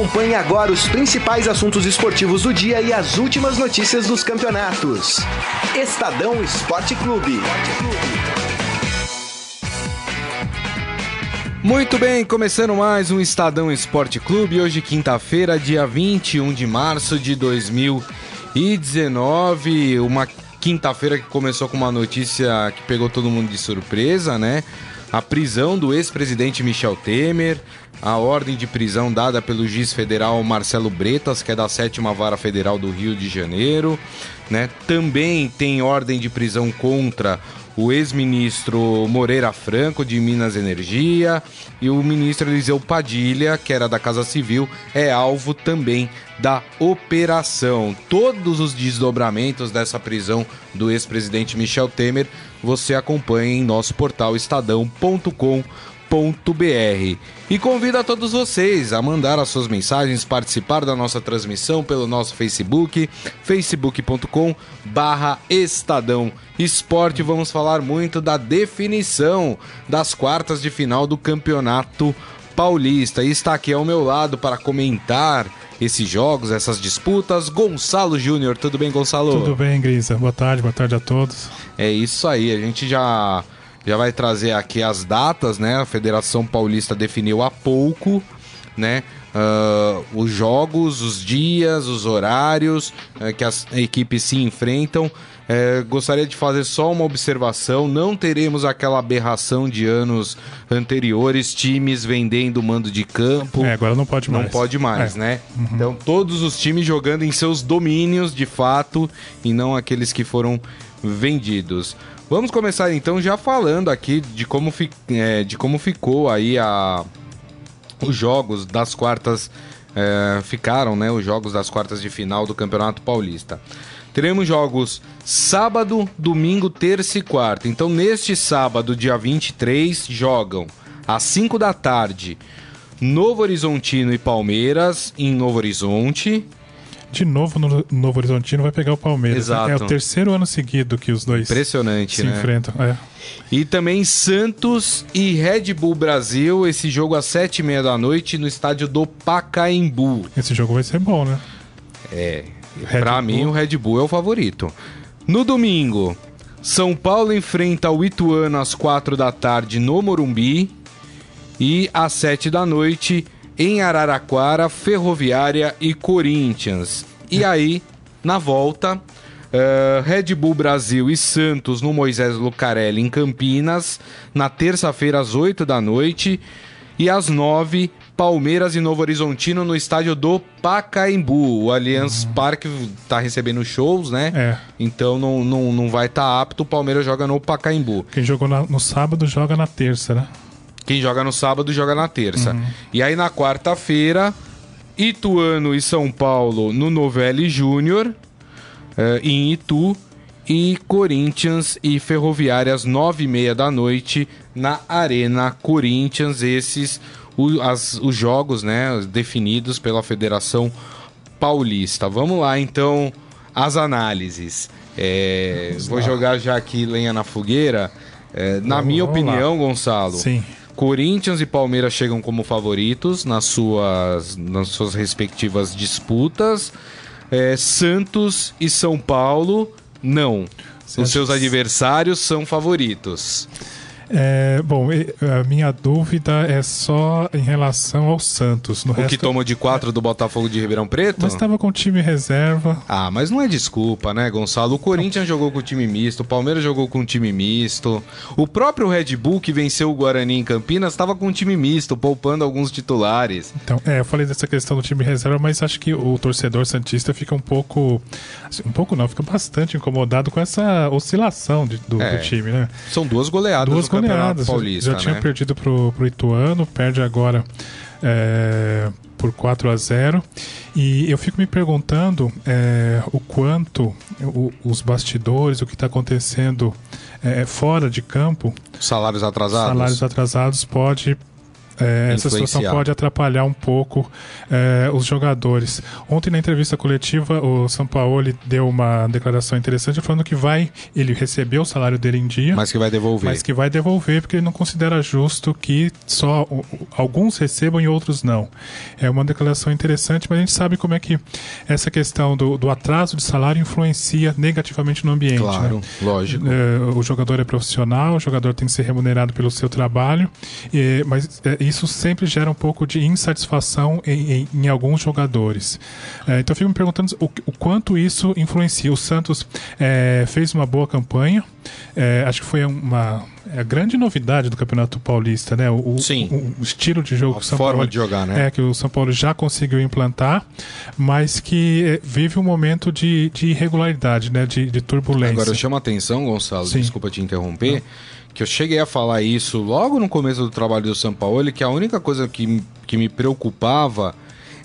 Acompanhe agora os principais assuntos esportivos do dia e as últimas notícias dos campeonatos. Estadão Esporte Clube. Muito bem, começando mais um Estadão Esporte Clube. Hoje, quinta-feira, dia 21 de março de 2019. Uma quinta-feira que começou com uma notícia que pegou todo mundo de surpresa, né? A prisão do ex-presidente Michel Temer, a ordem de prisão dada pelo juiz federal Marcelo Bretas, que é da sétima vara federal do Rio de Janeiro, né? Também tem ordem de prisão contra o ex-ministro Moreira Franco, de Minas Energia, e o ministro Eliseu Padilha, que era da Casa Civil, é alvo também da operação. Todos os desdobramentos dessa prisão do ex-presidente Michel Temer você acompanha em nosso portal estadão.com.br e convido a todos vocês a mandar as suas mensagens, participar da nossa transmissão pelo nosso Facebook, facebook.com barra Estadão Esporte. Vamos falar muito da definição das quartas de final do Campeonato Paulista. E está aqui ao meu lado para comentar esses jogos, essas disputas, Gonçalo Júnior. Tudo bem, Gonçalo? Tudo bem, Grisa. Boa tarde, boa tarde a todos. É isso aí, a gente já já vai trazer aqui as datas, né? A Federação Paulista definiu há pouco, né? Uh, os jogos, os dias, os horários uh, que as equipes se enfrentam. Uh, gostaria de fazer só uma observação: não teremos aquela aberração de anos anteriores, times vendendo mando de campo. É, agora não pode mais. Não pode mais, é. né? Uhum. Então, todos os times jogando em seus domínios de fato e não aqueles que foram vendidos. Vamos começar então já falando aqui de como, fi, é, de como ficou aí a, os jogos das quartas. É, ficaram, né? Os jogos das quartas de final do Campeonato Paulista. Teremos jogos sábado, domingo, terça e quarta. Então, neste sábado, dia 23, jogam às 5 da tarde Novo Horizontino e Palmeiras em Novo Horizonte de novo no Novo Horizontino vai pegar o Palmeiras. Exato. É o terceiro ano seguido que os dois Impressionante, se né? enfrentam. É. E também Santos e Red Bull Brasil, esse jogo às sete e meia da noite no estádio do Pacaembu. Esse jogo vai ser bom, né? É, Bull. mim o Red Bull é o favorito. No domingo, São Paulo enfrenta o Ituano às quatro da tarde no Morumbi. E às sete da noite, em Araraquara, Ferroviária e Corinthians. E aí, na volta, uh, Red Bull Brasil e Santos no Moisés Lucarelli em Campinas, na terça-feira às 8 da noite. E às 9, Palmeiras e Novo Horizontino no estádio do Pacaembu. O Allianz uhum. Parque tá recebendo shows, né? É. Então não, não, não vai estar tá apto. O Palmeiras joga no Pacaembu. Quem jogou na, no sábado joga na terça, né? Quem joga no sábado joga na terça. Uhum. E aí na quarta-feira, Ituano e São Paulo no Novelli Júnior, uh, em Itu. E Corinthians e Ferroviária às nove e meia da noite na Arena Corinthians. Esses o, as, os jogos né, definidos pela Federação Paulista. Vamos lá então as análises. É, vou jogar já aqui lenha na fogueira. É, na vamos, minha vamos opinião, lá. Gonçalo, Sim. Corinthians e Palmeiras chegam como favoritos nas suas, nas suas respectivas disputas. É, Santos e São Paulo, não. Os seus adversários são favoritos. É, bom, a minha dúvida é só em relação ao Santos. No o resto... que tomou de 4 do Botafogo de Ribeirão Preto? Mas estava com time reserva. Ah, mas não é desculpa, né, Gonçalo? O Corinthians não. jogou com time misto, o Palmeiras jogou com time misto. O próprio Red Bull, que venceu o Guarani em Campinas, estava com time misto, poupando alguns titulares. Então, é, eu falei dessa questão do time reserva, mas acho que o torcedor Santista fica um pouco. Assim, um pouco não, fica bastante incomodado com essa oscilação de, do, é, do, time, né? São duas goleadas duas goleadas Paulista. Já, já tinha né? perdido pro, pro Ituano, perde agora é, por 4 a 0 E eu fico me perguntando é, o quanto o, os bastidores, o que está acontecendo é, fora de campo. Salários atrasados. Salários atrasados pode é, essa situação pode atrapalhar um pouco é, os jogadores. Ontem na entrevista coletiva o São Paulo deu uma declaração interessante falando que vai ele recebeu o salário dele em dia, mas que vai devolver, mas que vai devolver porque ele não considera justo que só alguns recebam e outros não. É uma declaração interessante, mas a gente sabe como é que essa questão do, do atraso de salário influencia negativamente no ambiente. Claro, né? lógico. É, o jogador é profissional, o jogador tem que ser remunerado pelo seu trabalho, e, mas é, isso sempre gera um pouco de insatisfação em, em, em alguns jogadores. É, então eu fico me perguntando o, o, quanto isso influencia. O Santos é, fez uma boa campanha, é, acho que foi uma é a grande novidade do Campeonato Paulista, né? O, Sim. o, o estilo de jogo a que o São forma Paulo, de jogar, né? É que o São Paulo já conseguiu implantar, mas que é, vive um momento de, de irregularidade, né? De, de turbulência. Agora eu chamo a atenção, Gonçalo, Sim. desculpa te interromper. Que eu cheguei a falar isso logo no começo do trabalho do São Paulo, que a única coisa que, que me preocupava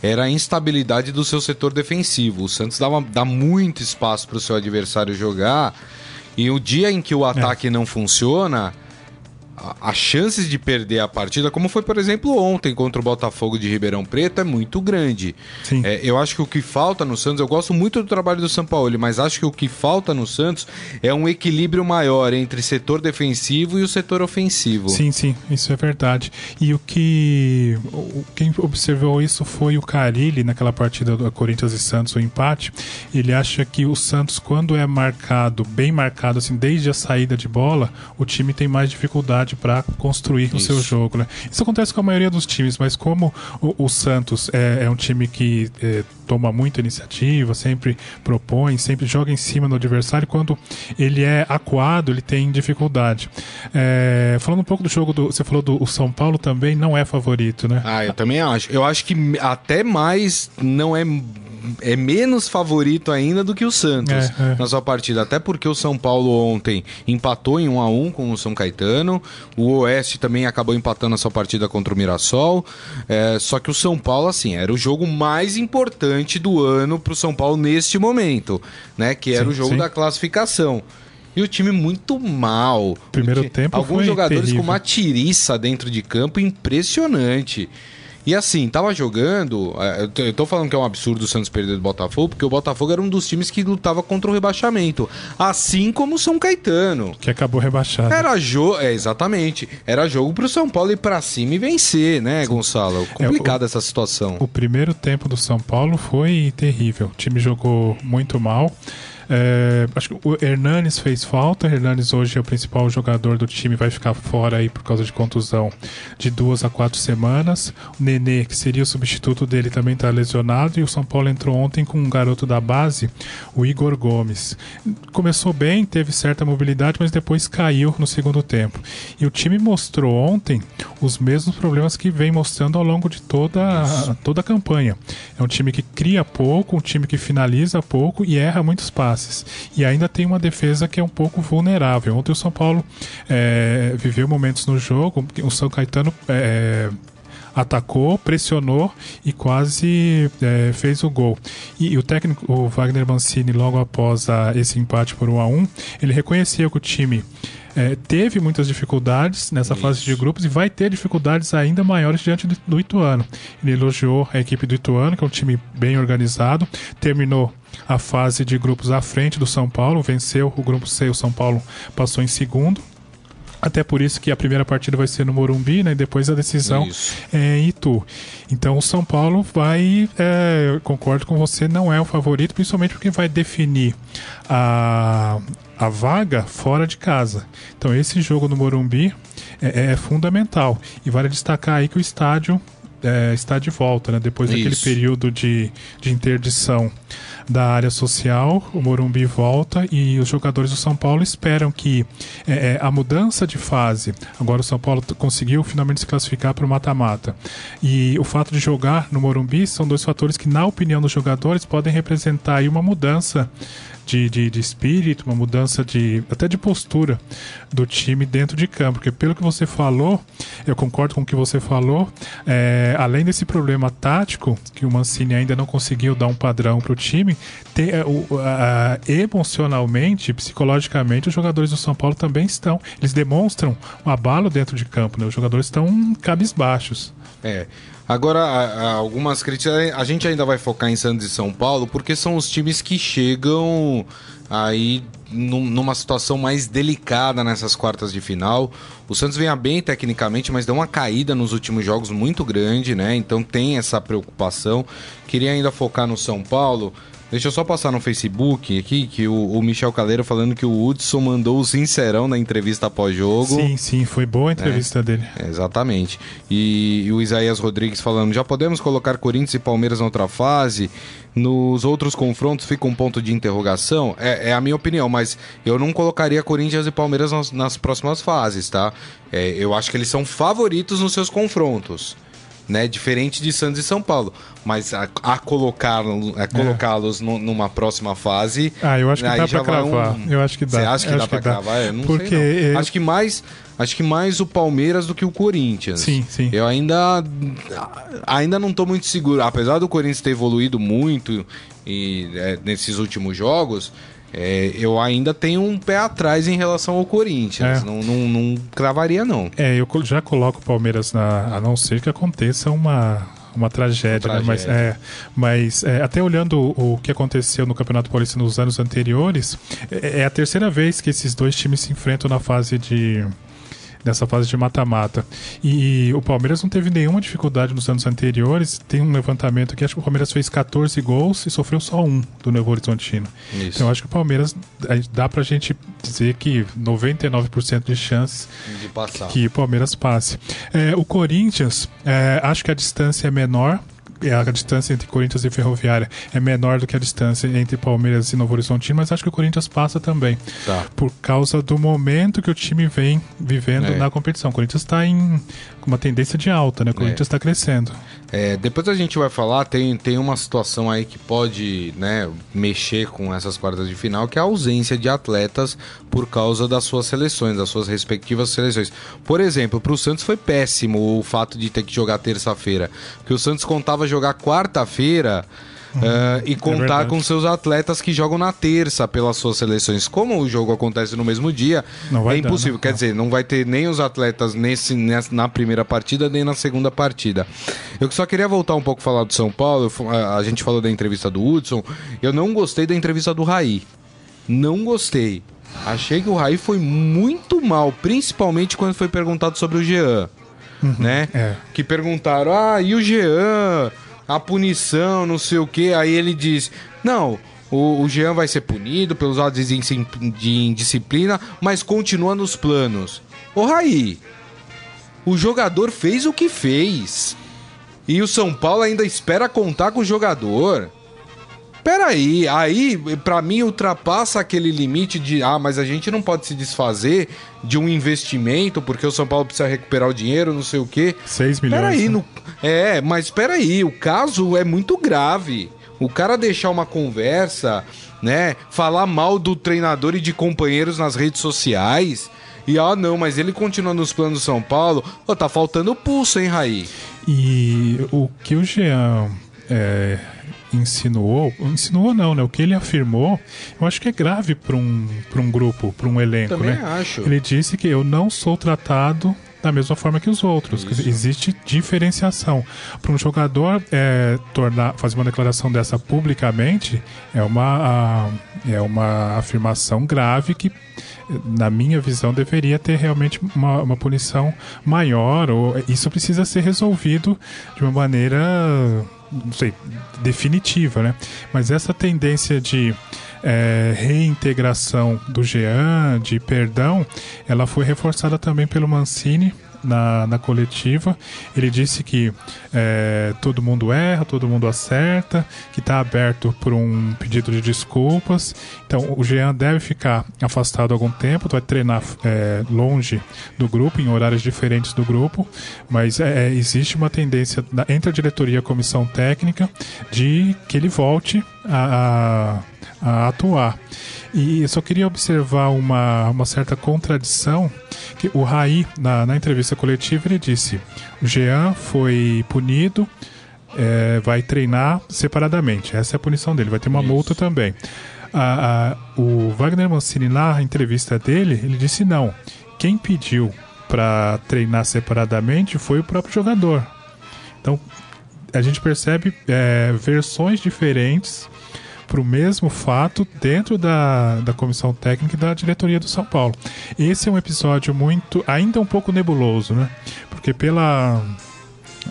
era a instabilidade do seu setor defensivo. O Santos dava, dá muito espaço para o seu adversário jogar e o dia em que o ataque é. não funciona, as chances de perder a partida, como foi, por exemplo, ontem contra o Botafogo de Ribeirão Preto, é muito grande. É, eu acho que o que falta no Santos, eu gosto muito do trabalho do São Paulo, mas acho que o que falta no Santos é um equilíbrio maior entre setor defensivo e o setor ofensivo. Sim, sim, isso é verdade. E o que quem observou isso foi o Carilli naquela partida do Corinthians e Santos, o empate. Ele acha que o Santos, quando é marcado, bem marcado, assim, desde a saída de bola, o time tem mais dificuldade para construir Isso. o seu jogo. Né? Isso acontece com a maioria dos times, mas como o, o Santos é, é, um time que é, toma muita iniciativa, sempre propõe, sempre joga em cima do adversário, quando ele é acuado, ele tem dificuldade. É, falando um pouco do jogo, do, você falou do São Paulo também, não é favorito, né? Ah, eu também acho. Eu acho que até mais não é é menos favorito ainda do que o Santos é, é. na sua partida. Até porque o São Paulo ontem empatou em 1 a 1 com o São Caetano. O Oeste também acabou empatando a sua partida contra o Mirassol. É, só que o São Paulo, assim, era o jogo mais importante do ano para o São Paulo neste momento, né? Que era sim, o jogo sim. da classificação. E o time muito mal. Primeiro tempo Alguns jogadores terrível. com uma tiriça dentro de campo impressionante. E assim, tava jogando. É, eu tô falando que é um absurdo o Santos perder do Botafogo, porque o Botafogo era um dos times que lutava contra o rebaixamento. Assim como o São Caetano. Que acabou rebaixado. Era jogo. É, exatamente. Era jogo pro São Paulo ir pra cima e vencer, né, Gonçalo? Complicada é, essa situação. O primeiro tempo do São Paulo foi terrível. O time jogou muito mal. É, acho que o Hernanes fez falta. Hernanes hoje é o principal jogador do time, vai ficar fora aí por causa de contusão de duas a quatro semanas. O Nenê, que seria o substituto dele, também está lesionado. E o São Paulo entrou ontem com um garoto da base, o Igor Gomes. Começou bem, teve certa mobilidade, mas depois caiu no segundo tempo. E o time mostrou ontem os mesmos problemas que vem mostrando ao longo de toda a, toda a campanha. É um time que cria pouco, um time que finaliza pouco e erra muitos passos passes. E ainda tem uma defesa que é um pouco vulnerável. Ontem o São Paulo é, viveu momentos no jogo, o São Caetano. É, atacou, pressionou e quase é, fez o gol. E, e, o técnico, o Wagner Mancini, logo após a, esse empate por 1 a 1 ele reconhecia que o time é, teve muitas dificuldades nessa Isso. fase de grupos e vai ter dificuldades ainda maiores diante do, do Ituano. Ele elogiou a equipe do Ituano, que é um time bem organizado, terminou a fase de grupos à frente do São Paulo, venceu o grupo C, o São Paulo passou em segundo. Até por isso que a primeira partida vai ser no Morumbi, né? E depois a decisão isso. é em Itu. Então o São Paulo vai, é, concordo com você, não é o favorito, principalmente porque vai definir a, a vaga fora de casa. Então esse jogo no Morumbi é, é fundamental. E vale destacar aí que o estádio é, está de volta, né? Depois Isso. daquele período de, de interdição da área social, o Morumbi volta e os jogadores do São Paulo esperam que é, é a mudança de fase, agora o São Paulo conseguiu finalmente se classificar para o mata-mata. E o fato de jogar no Morumbi são dois fatores que, na opinião dos jogadores, podem representar uma mudança de, de, de, espírito, uma mudança de até de postura do time dentro de campo. Porque pelo que você falou, eu concordo com o que você falou, é, além desse problema tático, que o Mancini ainda não conseguiu dar um padrão para time, é, o, a, emocionalmente, psicologicamente, os jogadores do São Paulo também estão. Eles demonstram um abalo dentro de campo, né? Os jogadores estão cabisbaixos. É. Agora, algumas críticas. A gente ainda vai focar em Santos e São Paulo, porque são os times que chegam aí numa situação mais delicada nessas quartas de final. O Santos vem bem tecnicamente, mas deu uma caída nos últimos jogos muito grande, né? Então tem essa preocupação. Queria ainda focar no São Paulo. Deixa eu só passar no Facebook aqui, que o, o Michel Caleiro falando que o Hudson mandou o sincerão na entrevista pós-jogo. Sim, sim, foi boa a entrevista é, dele. Exatamente. E, e, o Isaías Rodrigues falando, já podemos colocar Corinthians e Palmeiras na outra fase? Nos outros confrontos fica um ponto de interrogação? É, é a minha opinião, mas eu não colocaria Corinthians e Palmeiras nas, nas próximas fases, tá? É, eu acho que eles são favoritos nos seus confrontos né? Diferente de Santos e São Paulo. Mas a, a colocá-los é. colocá-los numa próxima fase. Ah, eu acho que dá pra cravar. Um... Eu acho que dá. Você acha que eu dá pra cravar? Eu não Porque sei. Não. Acho que mais. Acho que mais o Palmeiras do que o Corinthians. Sim, sim. Eu ainda ainda não estou muito seguro, apesar do Corinthians ter evoluído muito e é, nesses últimos jogos, é, eu ainda tenho um pé atrás em relação ao Corinthians. É. Não, não, não cravaria, não. É, eu já coloco o Palmeiras na. A não ser que aconteça uma, uma tragédia, uma tragédia. Né? mas, é, mas é, até olhando o, o, que aconteceu no Campeonato Paulista nos anos anteriores, é, é, a terceira vez que esses dois times se enfrentam na fase de nessa fase de mata-mata. E o Palmeiras não teve nenhuma dificuldade nos anos anteriores. Tem um levantamento aqui, acho que o Palmeiras fez 14 gols e sofreu só um do Novo Horizontino. Isso. Então acho que o Palmeiras dá pra gente dizer que 99% de chances de que o Palmeiras passe. É, o Corinthians, é, acho que a distância é menor a distância entre Corinthians e Ferroviária é menor do que a distância entre Palmeiras e Novo Horizontino, mas acho que o Corinthians passa também. Tá. Por causa do momento que o time vem vivendo é. na competição. O Corinthians está em uma tendência de alta, né? O Corinthians está é. crescendo. É, depois a gente vai falar, tem, tem uma situação aí que pode né, mexer com essas quartas de final, que é a ausência de atletas por causa das suas seleções, das suas respectivas seleções. Por exemplo, para o Santos foi péssimo o fato de ter que jogar terça-feira, porque o Santos contava jogar quarta-feira Uh, e é contar é com seus atletas que jogam na terça pelas suas seleções. Como o jogo acontece no mesmo dia, é impossível. Dar, né? Quer dizer, não vai ter nem os atletas nesse, na primeira partida, nem na segunda partida. Eu só queria voltar um pouco a falar do São Paulo. A gente falou da entrevista do Hudson. Eu não gostei da entrevista do Raí. Não gostei. Achei que o Raí foi muito mal, principalmente quando foi perguntado sobre o Jean. Uhum, né? É. Que perguntaram: ah, e o Jean? A punição, não sei o que. Aí ele diz: Não, o, o Jean vai ser punido pelos atos de, indisciplina, mas continua nos planos. Ô Raí, o jogador fez o que fez. E o São Paulo ainda espera contar com o jogador. Peraí, aí para mim ultrapassa aquele limite de ah, mas a gente não pode se desfazer de um investimento porque o São Paulo precisa recuperar o dinheiro, não sei o quê. 6 milhões. Peraí, né? no... é, mas peraí, o caso é muito grave. O cara deixar uma conversa, né, falar mal do treinador e de companheiros nas redes sociais. E ah, não, mas ele continua nos planos do São Paulo. Oh, tá faltando pulso, hein, Raí? E o que o Jean é, insinuou, insinuou não, né? O que ele afirmou, eu acho que é grave para um, um grupo, para um elenco, Também né? acho. Ele disse que eu não sou tratado da mesma forma que os outros. Existe diferenciação. Para um jogador é, tornar, fazer uma declaração dessa publicamente é uma, a, é uma afirmação grave que, na minha visão, deveria ter realmente uma, uma punição maior. Ou, isso precisa ser resolvido de uma maneira não sei, definitiva, né? Mas essa tendência de é, reintegração do Jean, de perdão, ela foi reforçada também pelo Mancini na, na coletiva. Ele disse que é, todo mundo erra, todo mundo acerta, que está aberto por um pedido de desculpas. Então o Jean deve ficar afastado algum tempo, vai treinar é, longe do grupo, em horários diferentes do grupo, mas é, é existe uma tendência entre a diretoria e a comissão técnica de que ele volte a, a, a atuar. E eu só queria observar uma, uma certa contradição, o Raí, na, na entrevista coletiva, ele disse, o Jean foi punido, é, vai treinar separadamente, essa é a punição dele, vai ter uma Isso. multa também. A, a, o Wagner Mancini, na entrevista dele, ele disse não, quem pediu para treinar separadamente foi o próprio jogador. Então, a gente percebe é, versões diferentes para o mesmo fato dentro da, da comissão técnica e da diretoria do São Paulo. Esse é um episódio muito, ainda um pouco nebuloso, né? Porque pela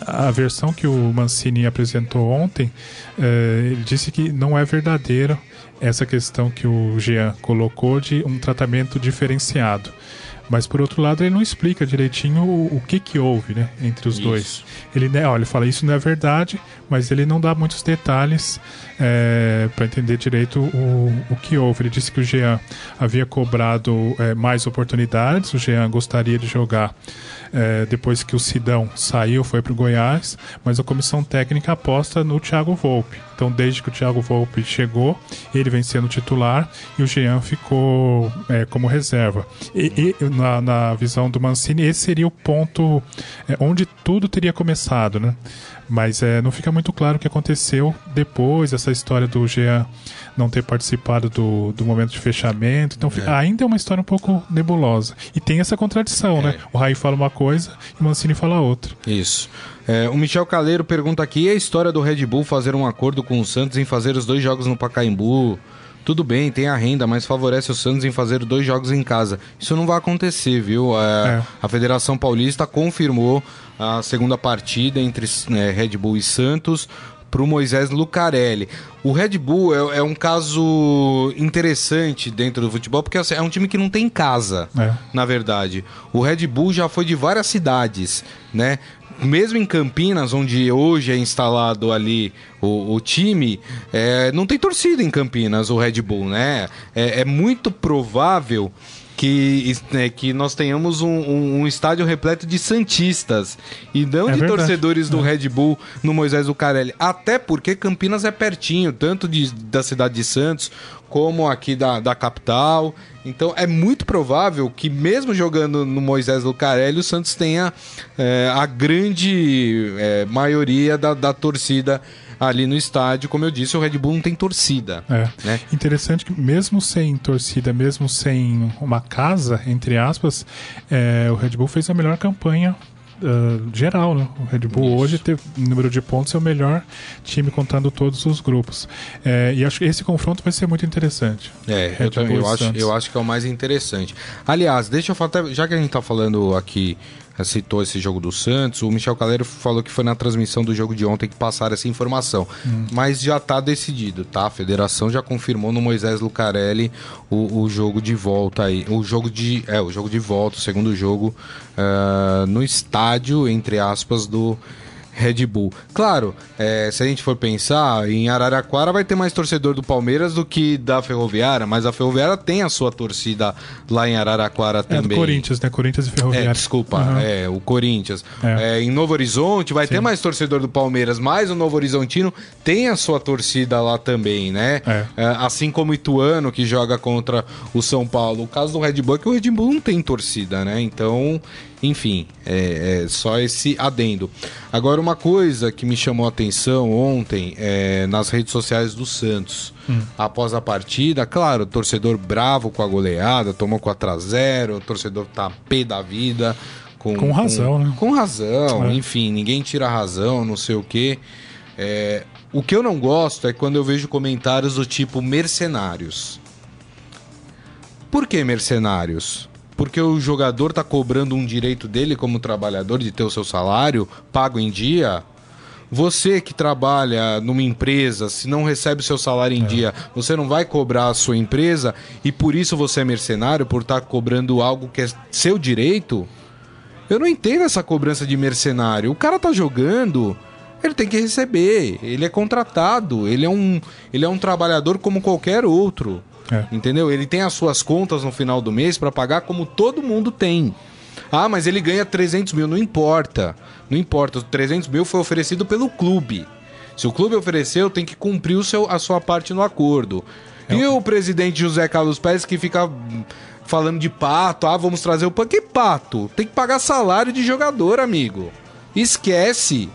a versão que o Mancini apresentou ontem, eh, ele disse que não é verdadeira essa questão que o Jean colocou de um tratamento diferenciado. Mas por outro lado, ele não explica direitinho o, o que que houve, né, entre os isso. dois. Ele, né, olha, ele fala isso não é verdade, mas ele não dá muitos detalhes é, para entender direito o, o que houve. Ele disse que o Jean havia cobrado é, mais oportunidades, o Jean gostaria de jogar é, depois que o Sidão saiu, foi para o Goiás, mas a comissão técnica aposta no Thiago Volpe. Então, desde que o Thiago Volpe chegou, ele vem sendo titular e o Jean ficou é, como reserva. E, e na, na, visão do Mancini, esse seria o ponto é, onde tudo teria começado, né? Mas é, não fica muito claro o que aconteceu depois, essa história do Jean não ter participado do, do momento de fechamento. Então é. ainda é uma história um pouco nebulosa. E tem essa contradição, é. né? O Raí fala uma coisa e o Mancini fala outra. Isso. É, o Michel Caleiro pergunta aqui: e a história do Red Bull fazer um acordo com o Santos em fazer os dois jogos no Pacaembu? Tudo bem, tem a renda, mas favorece o Santos em fazer dois jogos em casa. Isso não vai acontecer, viu? É, a Federação Paulista confirmou a segunda partida entre é, Red Bull e Santos para o Moisés Lucarelli. O Red Bull é, é, um caso interessante dentro do futebol, porque assim, é um time que não tem casa, é. na verdade. O Red Bull já foi de várias cidades, né? Mesmo em Campinas, onde hoje é instalado ali o, o time, é, não tem torcida em Campinas, o Red Bull, né? é, é muito provável que, né, que nós tenhamos um, um, um, estádio repleto de Santistas e não é de verdade. torcedores do é. Red Bull no Moisés Lucarelli. Até porque Campinas é pertinho, tanto de, da cidade de Santos como aqui da, da capital. Então é muito provável que, mesmo jogando no Moisés Lucarelli, o Santos tenha é, a grande é, maioria da, da torcida ali no estádio. Como eu disse, o Red Bull não tem torcida. É. Né? Interessante que mesmo sem torcida, mesmo sem uma casa, entre aspas, é, o Red Bull fez a melhor campanha Uh, geral, né? O Red Bull Isso. hoje teve número de pontos é o melhor time contando todos os grupos. É, e acho que esse confronto vai ser muito interessante. É, eu, também, eu acho, eu acho que é o mais interessante. Aliás, deixa eu falar, já que a gente está falando aqui citou esse jogo do Santos. O Michel Caleiro falou que foi na transmissão do jogo de ontem que passaram essa informação. Hum. Mas já está decidido, tá? A federação já confirmou no Moisés Lucarelli o, o, jogo de volta aí. O jogo de. É, o jogo de volta, o segundo jogo uh, no estádio, entre aspas, do Red Bull. Claro, é, se a gente for pensar, em Araraquara vai ter mais torcedor do Palmeiras do que da Ferroviária, mas a Ferroviária tem a sua torcida lá em Araraquara também. É do Corinthians, né? Corinthians e Ferroviária. É, desculpa, uhum. é, o Corinthians. É. É, em Novo Horizonte vai Sim. ter mais torcedor do Palmeiras, mas o Novo Horizontino tem a sua torcida lá também, né? É. é assim como o Ituano, que joga contra o São Paulo. O caso do Red Bull é que o Red Bull não tem torcida, né? Então enfim, é, é, só esse adendo. Agora, uma coisa que me chamou a atenção ontem é, nas redes sociais do Santos. Hum. Após a partida, claro, torcedor bravo com a goleada, tomou 4 a 0 o torcedor tá pé da vida. Com, com razão, com, né? Com razão, é. enfim, ninguém tira razão, não sei o quê. É, o que eu não gosto é quando eu vejo comentários do tipo mercenários. Por que mercenários? Porque o jogador está cobrando um direito dele como trabalhador de ter o seu salário pago em dia. Você que trabalha numa empresa, se não recebe o seu salário em é. dia, você não vai cobrar a sua empresa e por isso você é mercenário, por estar tá cobrando algo que é seu direito? Eu não entendo essa cobrança de mercenário. O cara tá jogando, ele tem que receber. Ele é contratado, ele é um, ele é um trabalhador como qualquer outro. É. Entendeu? Ele tem as suas contas no final do mês para pagar como todo mundo tem. Ah, mas ele ganha 300 mil. Não importa. Não importa. Os 300 mil foi oferecido pelo clube. Se o clube ofereceu, tem que cumprir o seu, a sua parte no acordo. E o presidente José Carlos Pérez que fica falando de pato, ah, vamos trazer o pato. Que pato? Tem que pagar salário de jogador, amigo. Esquece.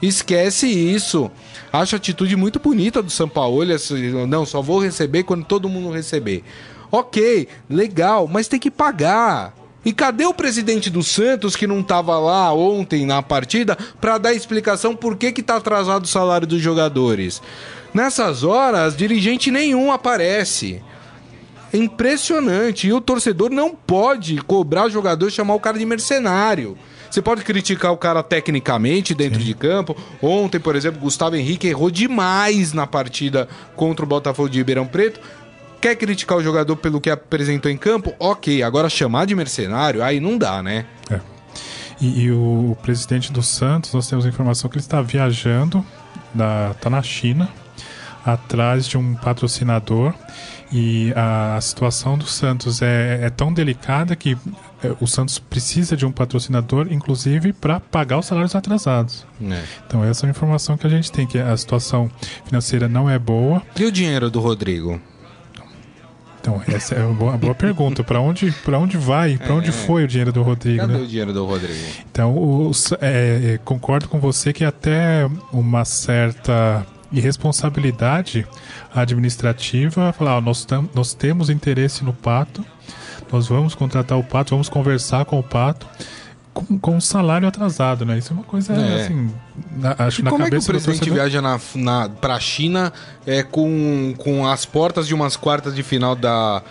Esquece isso. Acho a atitude muito bonita do São Paulo. assim, Não, só vou receber quando todo mundo receber. Ok, legal, mas tem que pagar. E cadê o presidente do Santos que não estava lá ontem na partida para dar explicação por que que tá atrasado o salário dos jogadores? Nessas horas, dirigente nenhum aparece. É impressionante. E o torcedor não pode cobrar o jogador e chamar o cara de mercenário. Você pode criticar o cara tecnicamente dentro de campo. Ontem, por exemplo, Gustavo Henrique errou demais na partida contra o Botafogo de Ribeirão Preto. Quer criticar o jogador pelo que apresentou em campo? Ok, agora chamar de mercenário, aí não dá, né? É. E, e o, presidente do Santos, nós temos a informação que ele está viajando, da, tá na China, atrás de um patrocinador. E a, situação do Santos é, é tão delicada que é, o Santos precisa de um patrocinador, inclusive para pagar os salários atrasados. É. Então essa é a informação que a gente tem, que a situação financeira não é boa. E o dinheiro do Rodrigo? Então, essa é uma boa, boa pergunta. Para onde, onde vai? Para onde foi o dinheiro do Rodrigo? Cadê né? o dinheiro do Rodrigo? Então, é, é, concordo com você que até uma certa irresponsabilidade administrativa falar: ó, nós, nós temos interesse no pato, nós vamos contratar o pato, vamos conversar com o pato com, com um salário atrasado, né? Isso é uma coisa é. assim. Na, acho e na como cabeça é que o presidente viaja na, na, pra China é, com, com as portas de umas quartas de final da,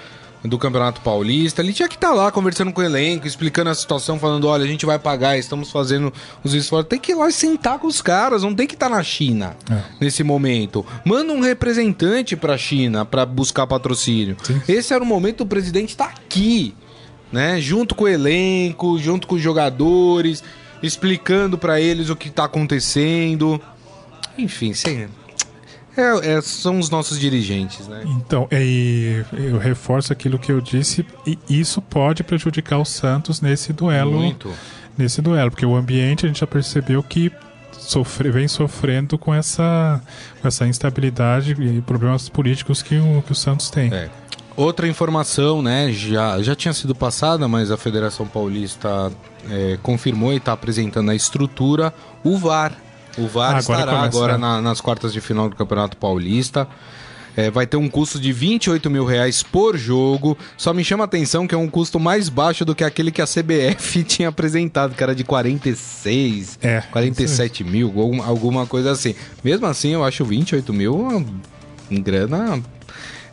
do Campeonato Paulista. Ele tinha que estar tá lá conversando com o elenco, explicando a situação, falando: olha, a gente vai pagar, estamos fazendo os esforços. Tem que ir lá e sentar com os caras, não tem que estar tá na China é. nesse momento. Manda um representante para a China para buscar patrocínio. Sim. Esse era o momento do presidente estar tá aqui né? Junto com o elenco, junto com os jogadores, explicando para eles o que tá acontecendo. Enfim, sim. É, é, são os nossos dirigentes, né? Então, e eu reforço aquilo que eu disse, e isso pode prejudicar o Santos nesse duelo. Muito. Nesse duelo, porque o ambiente a gente já percebeu que sofre, vem sofrendo com essa, com essa instabilidade e problemas políticos que o, que o Santos tem. É. Outra informação, né, já, já tinha sido passada, mas a Federação Paulista é, confirmou e está apresentando a estrutura, o VAR. O VAR ah, estará agora, agora é. na, nas quartas de final do Campeonato Paulista. É, vai ter um custo de 28 mil reais por jogo. Só me chama a atenção que é um custo mais baixo do que aquele que a CBF tinha apresentado, que era de 46, é, 47 mil, alguma coisa assim. Mesmo assim, eu acho 28 mil uma grana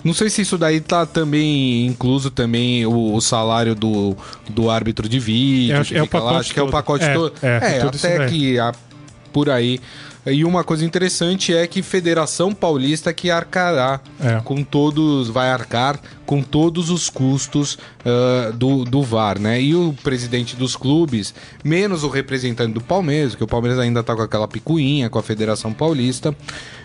não sei se isso daí tá também incluso também o, o salário do, do árbitro de vídeo. É, é o pacote lá, acho que é o pacote é, todo. É, é até que a, por aí. E uma coisa interessante é que Federação Paulista que arcará é. com todos, vai arcar com todos os custos uh, do, do VAR, né? E o presidente dos clubes, menos o representante do Palmeiras, que o Palmeiras ainda tá com aquela picuinha com a Federação Paulista,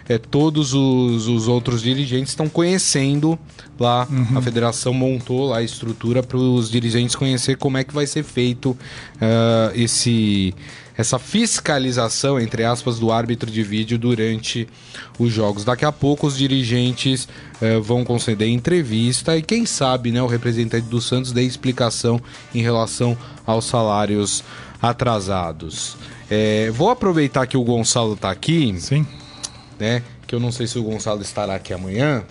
é, todos os, os outros dirigentes estão conhecendo lá, uhum. a federação montou lá a estrutura para os dirigentes conhecer como é que vai ser feito uh, esse essa fiscalização, entre aspas, do árbitro de vídeo durante os jogos. Daqui a pouco os dirigentes eh, vão conceder entrevista e quem sabe né, o representante do Santos dê explicação em relação aos salários atrasados. Eh, vou aproveitar que o Gonçalo está aqui. Sim. Né, que eu não sei se o Gonçalo estará aqui amanhã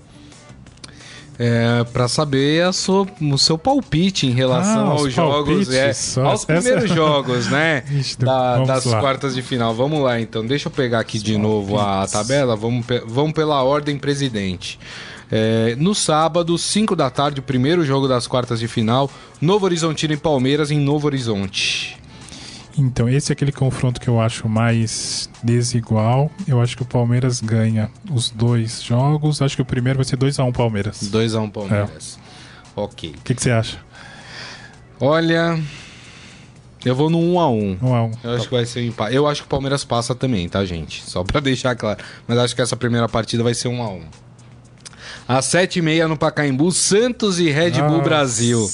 é, para saber sua, o seu palpite em relação ah, aos jogos, é, aos primeiros essa... jogos, né? Ixi, da, das lá. quartas de final. Vamos lá, então. Deixa eu pegar aqui de novo a tabela. Vamos, vamos pela ordem presidente. É, no sábado, 5 da tarde, o primeiro jogo das quartas de final, Novo Horizontino e Palmeiras em Novo Horizonte. Então, esse é aquele confronto que eu acho mais desigual. Eu acho que o Palmeiras ganha os dois jogos. Acho que o primeiro vai ser 2x1 um Palmeiras. 2x1 um Palmeiras. É. Ok. O que, que você acha? Olha. Eu vou no 1 a 1 1 a 1 Eu acho que vai ser um empate. Eu acho que o Palmeiras passa também, tá, gente? Só pra deixar claro. Mas acho que essa primeira partida vai ser 1 a 1 Às 7h30 no Pacaembu, Santos e Red Bull Nossa. Brasil.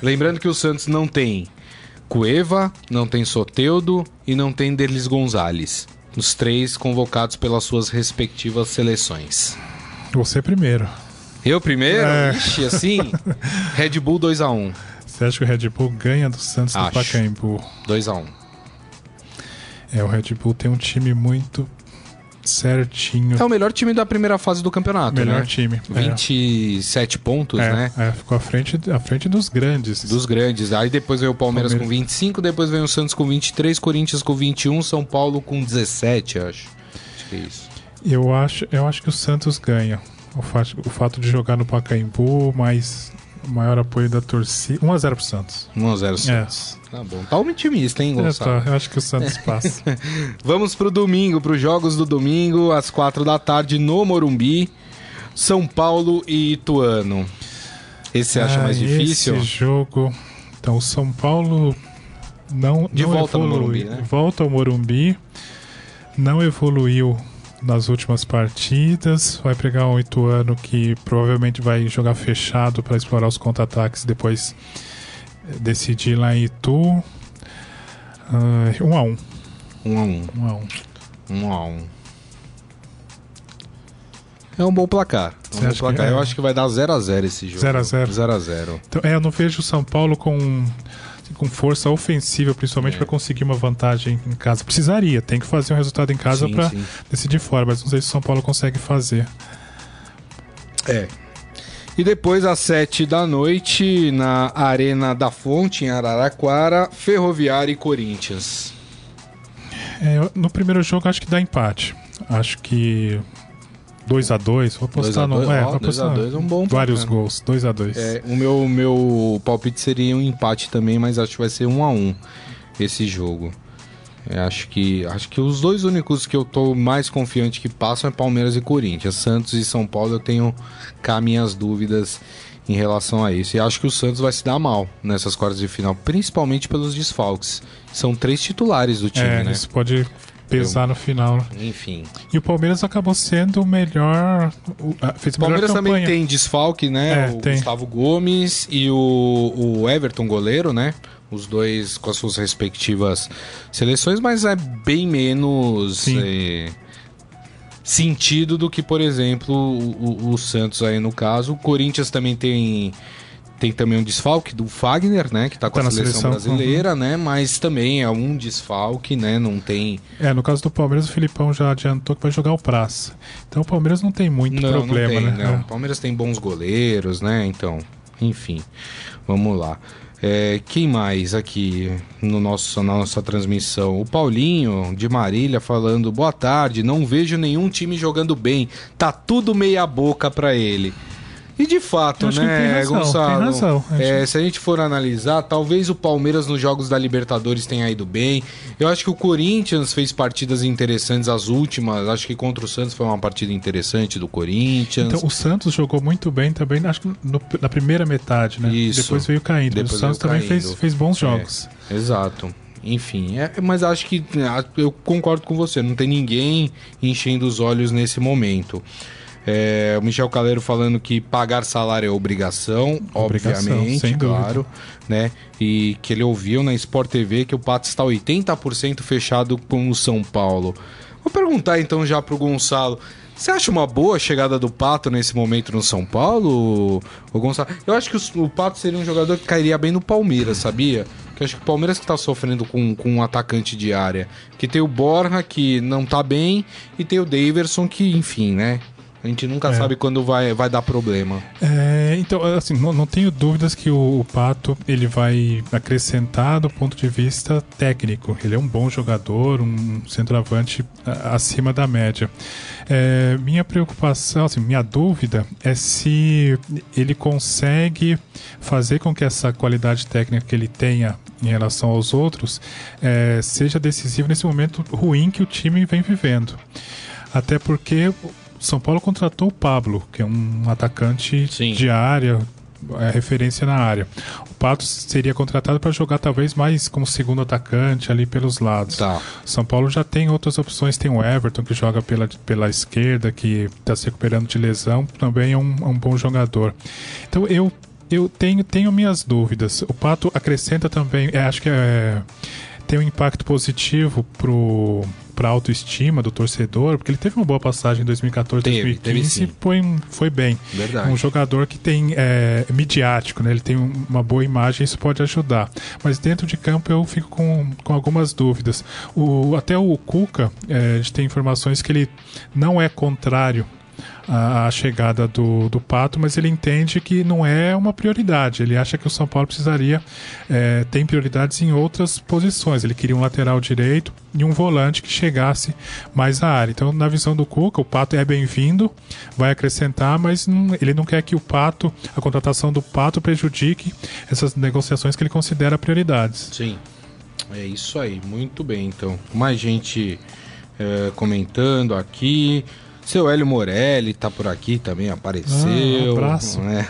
Lembrando que o Santos não tem Cueva, não tem Soteudo e não tem Delis Gonzalez. Os três convocados pelas suas respectivas seleções. Você primeiro. Eu primeiro? É. Ixi, assim? Red Bull 2x1. Você acha que o Red Bull ganha do Santos Acho. Pacaembu? 2x1. É, o Red Bull tem um time muito certinho. É o melhor time da primeira fase do campeonato, melhor né? time. É. 27 pontos, É, né? é, ficou à frente, à frente dos grandes. Dos grandes. Aí depois veio o Palmeiras, Palmeiras. com 25, depois veio o Santos com 23, Corinthians com 21, São Paulo com 17, acho. Acho que é isso. Eu acho, eu acho que o Santos ganha. O fato, o fato de jogar no Pacaembu, mais o maior apoio da torcida. 1x0 pro Santos. 1x0 É. Santos. Tá bom. Tá otimista, hein, É, Gonçalo? tá, eu acho que o Santos passa. Vamos pro domingo, pros jogos do domingo, às 4 da tarde, no Morumbi. São Paulo e Ituano. Esse você acha Ah, mais difícil? Esse jogo. Então, o São Paulo não. De não volta evolui- Morumbi, né? Volta ao Morumbi. Não evoluiu nas últimas partidas. Vai pegar um Ituano que provavelmente vai jogar fechado para explorar os contra-ataques. Depois eh, decidir lá em Itu. Ah, um a um. 1x1. Um a um. 1x1. É um bom placar. É Você um bom placar. é? Eu acho que vai dar 0x0 esse jogo. 0 a 0. 0x0. Então, é, eu não vejo o São Paulo com, com força ofensiva, principalmente É. para conseguir uma vantagem em casa. Precisaria, tem que fazer um resultado em casa para decidir fora, mas não sei se o São Paulo consegue fazer. É. E depois, às 7 da noite, na Arena da Fonte, em Araraquara, Ferroviária e Corinthians. É, no primeiro jogo acho que dá empate. Acho que 2 a 2 vou apostar 2 a 2, no, é, ó, vou 2 a apostar 2 é um bom vários placar. gols, 2 a 2. É, o meu, meu palpite seria um empate também, mas acho que vai ser 1 a 1 esse jogo. É, acho que acho que os dois únicos que eu tô mais confiante que passam é Palmeiras e Corinthians. Santos e São Paulo eu tenho cá minhas dúvidas em relação a isso. E acho que o Santos vai se dar mal nessas quartas de final, principalmente pelos desfalques. São três titulares do time, É, né? isso pode pesar no final. Enfim. E o Palmeiras acabou sendo o melhor. O, fez O Palmeiras também tem desfalque, né? É, o tem. Gustavo Gomes e o, o Everton, goleiro, né? Os dois com as suas respectivas seleções, mas é bem menos eh, sentido do que, por exemplo, o, o- o Santos aí no caso. O Corinthians também tem. Tem também um desfalque do Fagner, né? Que tá com Tá a seleção, seleção, brasileira, né? Mas também é um desfalque, né? Não tem. É, no caso do Palmeiras, o Filipão já adiantou que vai jogar o Praça. Então o Palmeiras não tem muito não, problema, não tem, né? não. O Palmeiras tem bons goleiros, né? Então, enfim, vamos lá. É, quem mais aqui no nosso, na nossa transmissão? O Paulinho de Marília falando: boa tarde, não vejo nenhum time jogando bem, tá tudo meia boca pra ele. E de fato, né, tem razão, Gonçalo? tem razão. É, se a gente for analisar, talvez o Palmeiras nos jogos da Libertadores tenha ido bem. Eu acho que o Corinthians fez partidas interessantes as últimas. Acho que contra o Santos foi uma partida interessante do Corinthians. Então, o Santos jogou muito bem também, acho que no- na primeira metade, né? Isso. Depois veio caindo. Depois o Santos também fez, fez bons jogos. Exato. Enfim, é, mas acho que é, eu concordo com você. Não tem ninguém enchendo os olhos nesse momento. É, o Michel Caleiro falando que pagar salário é obrigação, Obrigação, obviamente, claro, né? E que ele ouviu na Sport TV que o Pato está 80% fechado com o São Paulo. Vou perguntar então já pro Gonçalo. Você acha uma boa a chegada do Pato nesse momento no São Paulo, o Gonçalo? Eu acho que o, Pato seria um jogador que cairia bem no Palmeiras, sabia? Que acho que o Palmeiras que tá sofrendo com, com um atacante de área. Que tem o Borja, que não tá bem, e tem o Daverson, que, enfim, né? A gente nunca É. sabe quando vai, vai dar problema. É, então, assim, não, não tenho dúvidas que o, o Pato ele vai acrescentar do ponto de vista técnico. Ele é um bom jogador, um centroavante acima da média. É, minha preocupação, assim, minha dúvida é se ele consegue fazer com que essa qualidade técnica que ele tenha em relação aos outros é, seja decisiva nesse momento ruim que o time vem vivendo. Até porque São Paulo contratou o Pablo, que é um atacante Sim. de área, é referência na área. O Pato seria contratado para jogar talvez mais como segundo atacante ali pelos lados. Tá. São Paulo já tem outras opções, tem o Everton que joga pela, pela esquerda, que está se recuperando de lesão, também é um, é um bom jogador. Então eu eu tenho, tenho minhas dúvidas. O Pato acrescenta também, é, acho que é, tem um impacto positivo pro para autoestima do torcedor, porque ele teve uma boa passagem em 2014, Teve, 2015 teve e foi, foi bem. Verdade. Um jogador que tem é, midiático, né? Ele tem um- uma boa imagem, isso pode ajudar. Mas dentro de campo eu fico com, com algumas dúvidas. O, até o Cuca, é, a gente tem informações que ele não é contrário à, à chegada do, do Pato, mas ele entende que não é uma prioridade. Ele acha que o São Paulo precisaria é, tem prioridades em outras posições. Ele queria um lateral direito e um volante que chegasse mais à área. Então, na visão do Cuca, o Pato é bem-vindo, vai acrescentar, mas não- ele não quer que o Pato, a contratação do Pato prejudique essas negociações que ele considera prioridades. Sim. É isso aí, muito bem. Então, mais gente é, comentando aqui. Seu Hélio Morelli tá por aqui também, apareceu. Ah, um abraço. né?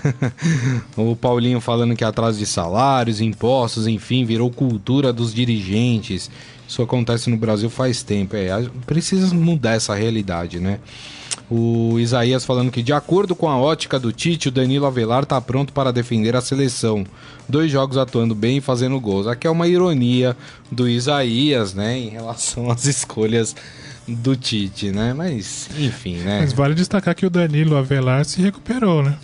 o Paulinho falando que atraso de salários, impostos, enfim, virou cultura dos dirigentes. Isso acontece no Brasil faz tempo. É, precisa mudar essa realidade, né? O Isaías falando que, de acordo com a ótica do Tite, o Danilo Avelar está pronto para defender a seleção. Dois jogos atuando bem e fazendo gols. Aqui é uma ironia do Isaías, né, em relação às escolhas do Tite, né? Mas, enfim, né? Mas vale destacar que o Danilo Avelar se recuperou, né?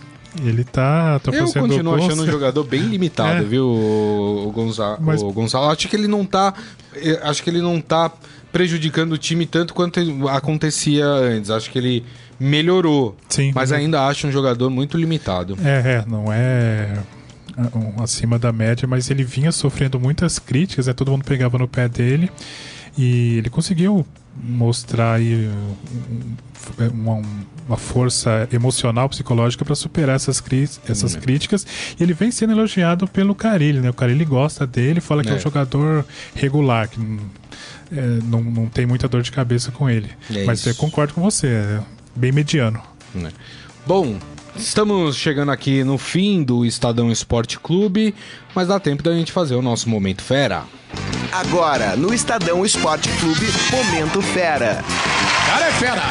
Ele tá, tá Eu continuo achando um jogador bem limitado, É. viu, o, Gonza Mas- o Gonçalo? Acho que ele não tá. eh, Acho que ele não tá prejudicando o time tanto quanto acontecia antes. Acho que ele melhorou. Sim. Mas ainda acho um jogador muito limitado. É, é, não é é, acima da média, mas ele vinha sofrendo muitas críticas, né? todo mundo pegava no pé dele e ele conseguiu mostrar aí um- uma, uma força emocional, psicológica para superar essas, essas Hum. críticas. E ele vem sendo elogiado pelo Carilli, né? O Carilli gosta dele, fala que é, É. um jogador regular, que não, é, não, não tem muita dor de cabeça com ele. É mas isso. eu concordo com você, é bem mediano. né? Bom, estamos chegando aqui no fim do Estadão Esporte Clube, mas dá tempo da gente fazer o nosso Momento Fera. Agora, no Estadão Esporte Clube, Momento Fera. Cara é fera!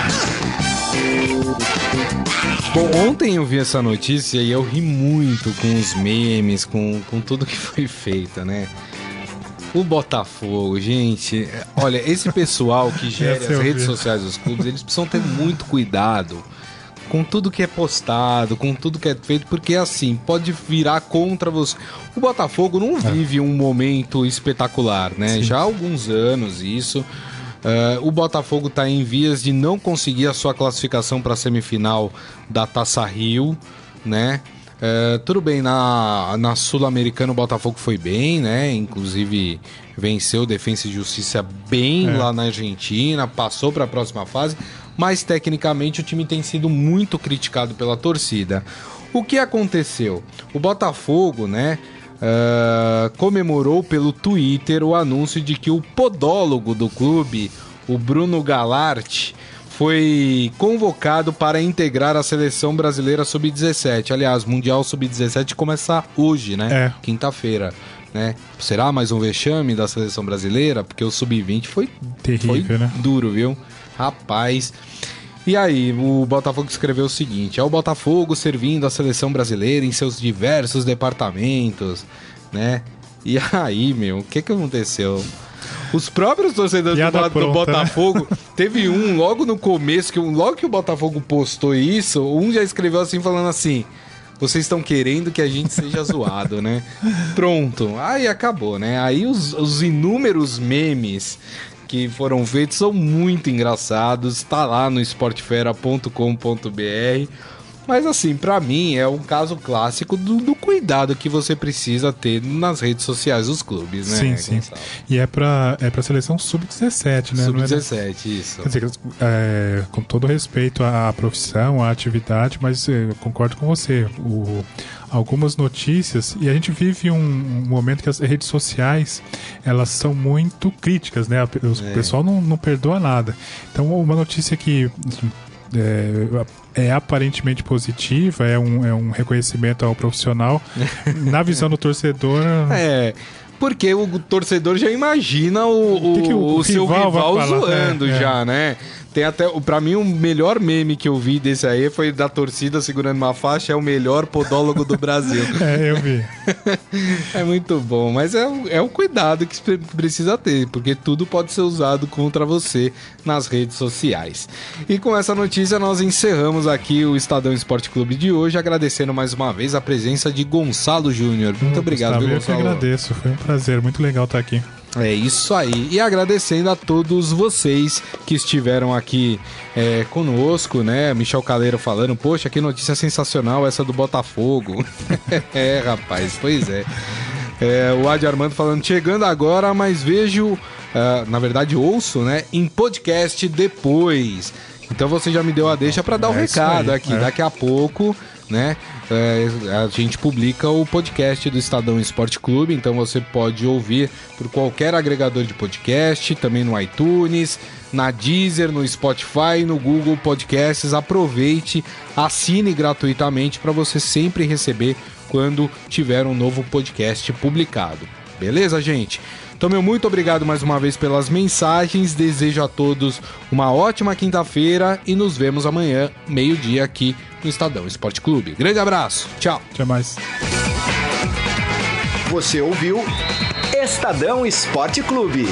Bom, ontem eu vi essa notícia e eu ri muito com os memes, com, com tudo que foi feito, né? O Botafogo, gente, olha, esse pessoal que gera as redes sociais dos clubes, eles precisam ter muito cuidado com tudo que é postado, com tudo que é feito, porque assim, pode virar contra você. O Botafogo não vive um momento espetacular, né? Já há alguns anos isso. Eh, o Botafogo está em vias de não conseguir a sua classificação para a semifinal da Taça Rio, né? Eh, tudo bem, na, na Sul-Americana o Botafogo foi bem, né? Inclusive venceu Defensa e Justiça bem É. lá na Argentina, passou para a próxima fase, mas tecnicamente o time tem sido muito criticado pela torcida. O que aconteceu? O Botafogo, né? eh, comemorou pelo Twitter o anúncio de que o podólogo do clube, o Bruno Galarte, foi convocado para integrar a seleção brasileira sub-17. Aliás, Mundial sub-17 começa hoje, né? É. Quinta-feira. Né? Será mais um vexame da seleção brasileira? Porque o sub-20 foi, Terrível, foi né? duro, viu? Rapaz. E aí, o Botafogo escreveu o seguinte: é o Botafogo servindo a seleção brasileira em seus diversos departamentos, né? E aí, meu, o que que aconteceu? Os próprios torcedores do, Bo- do pronta, né? Botafogo, teve um logo no começo, que logo que o Botafogo postou isso, um já escreveu assim, falando assim: vocês estão querendo que a gente seja zoado, né? Pronto, aí acabou, né? Aí os, os inúmeros memes que foram feitos são muito engraçados, tá lá no esportefera.com.br. Mas assim, pra mim é um caso clássico do, do cuidado que você precisa ter nas redes sociais dos clubes, né? sim, sim. E é pra, é pra seleção sub-17, né? É- Sub-17, isso. Quer dizer, é, com todo respeito à profissão, à atividade, mas é, eu concordo com você. O, algumas notícias, e a gente vive um, um momento que as redes sociais elas são muito críticas, né? O É. pessoal não, não perdoa nada. Então, uma notícia que é, é aparentemente positiva, é um, é um reconhecimento ao profissional. Na visão do torcedor. É. Porque o torcedor já imagina o, o, o, o seu rival, rival zoando é, é. já, né? Tem até, para mim, o melhor meme que eu vi desse aí foi da torcida segurando uma faixa, é o melhor podólogo do Brasil. é, eu vi. é muito bom, mas é, é o cuidado que precisa ter, porque tudo pode ser usado contra você nas redes sociais. E com essa notícia, nós encerramos aqui o Estadão Esporte Clube de hoje, agradecendo mais uma vez a presença de Gonçalo Júnior. Muito hum, obrigado, Gustavo, Gonçalo. Eu que agradeço, foi um prazer, muito legal estar aqui. É isso aí. E agradecendo a todos vocês que estiveram aqui é, conosco, né? Michel Caleiro falando, poxa, que notícia sensacional essa do Botafogo. é, rapaz, pois é. é o Adi Armando falando, chegando agora, mas vejo, uh, na verdade ouço, né? Em podcast depois. Então você já me deu a deixa para dar o é um recado aí, aqui. É. Daqui a pouco né? É, a gente publica o podcast do Estadão Esporte Clube, então você pode ouvir por qualquer agregador de podcast, também no iTunes, na Deezer, no Spotify, no Google Podcasts. Aproveite, assine gratuitamente para você sempre receber quando tiver um novo podcast publicado. Beleza, gente? Então, meu muito obrigado mais uma vez pelas mensagens. Desejo a todos uma ótima quinta-feira e nos vemos amanhã, meio-dia, aqui no Estadão Esporte Clube. Grande abraço. Tchau. Até mais. Você ouviu Estadão Esporte Clube.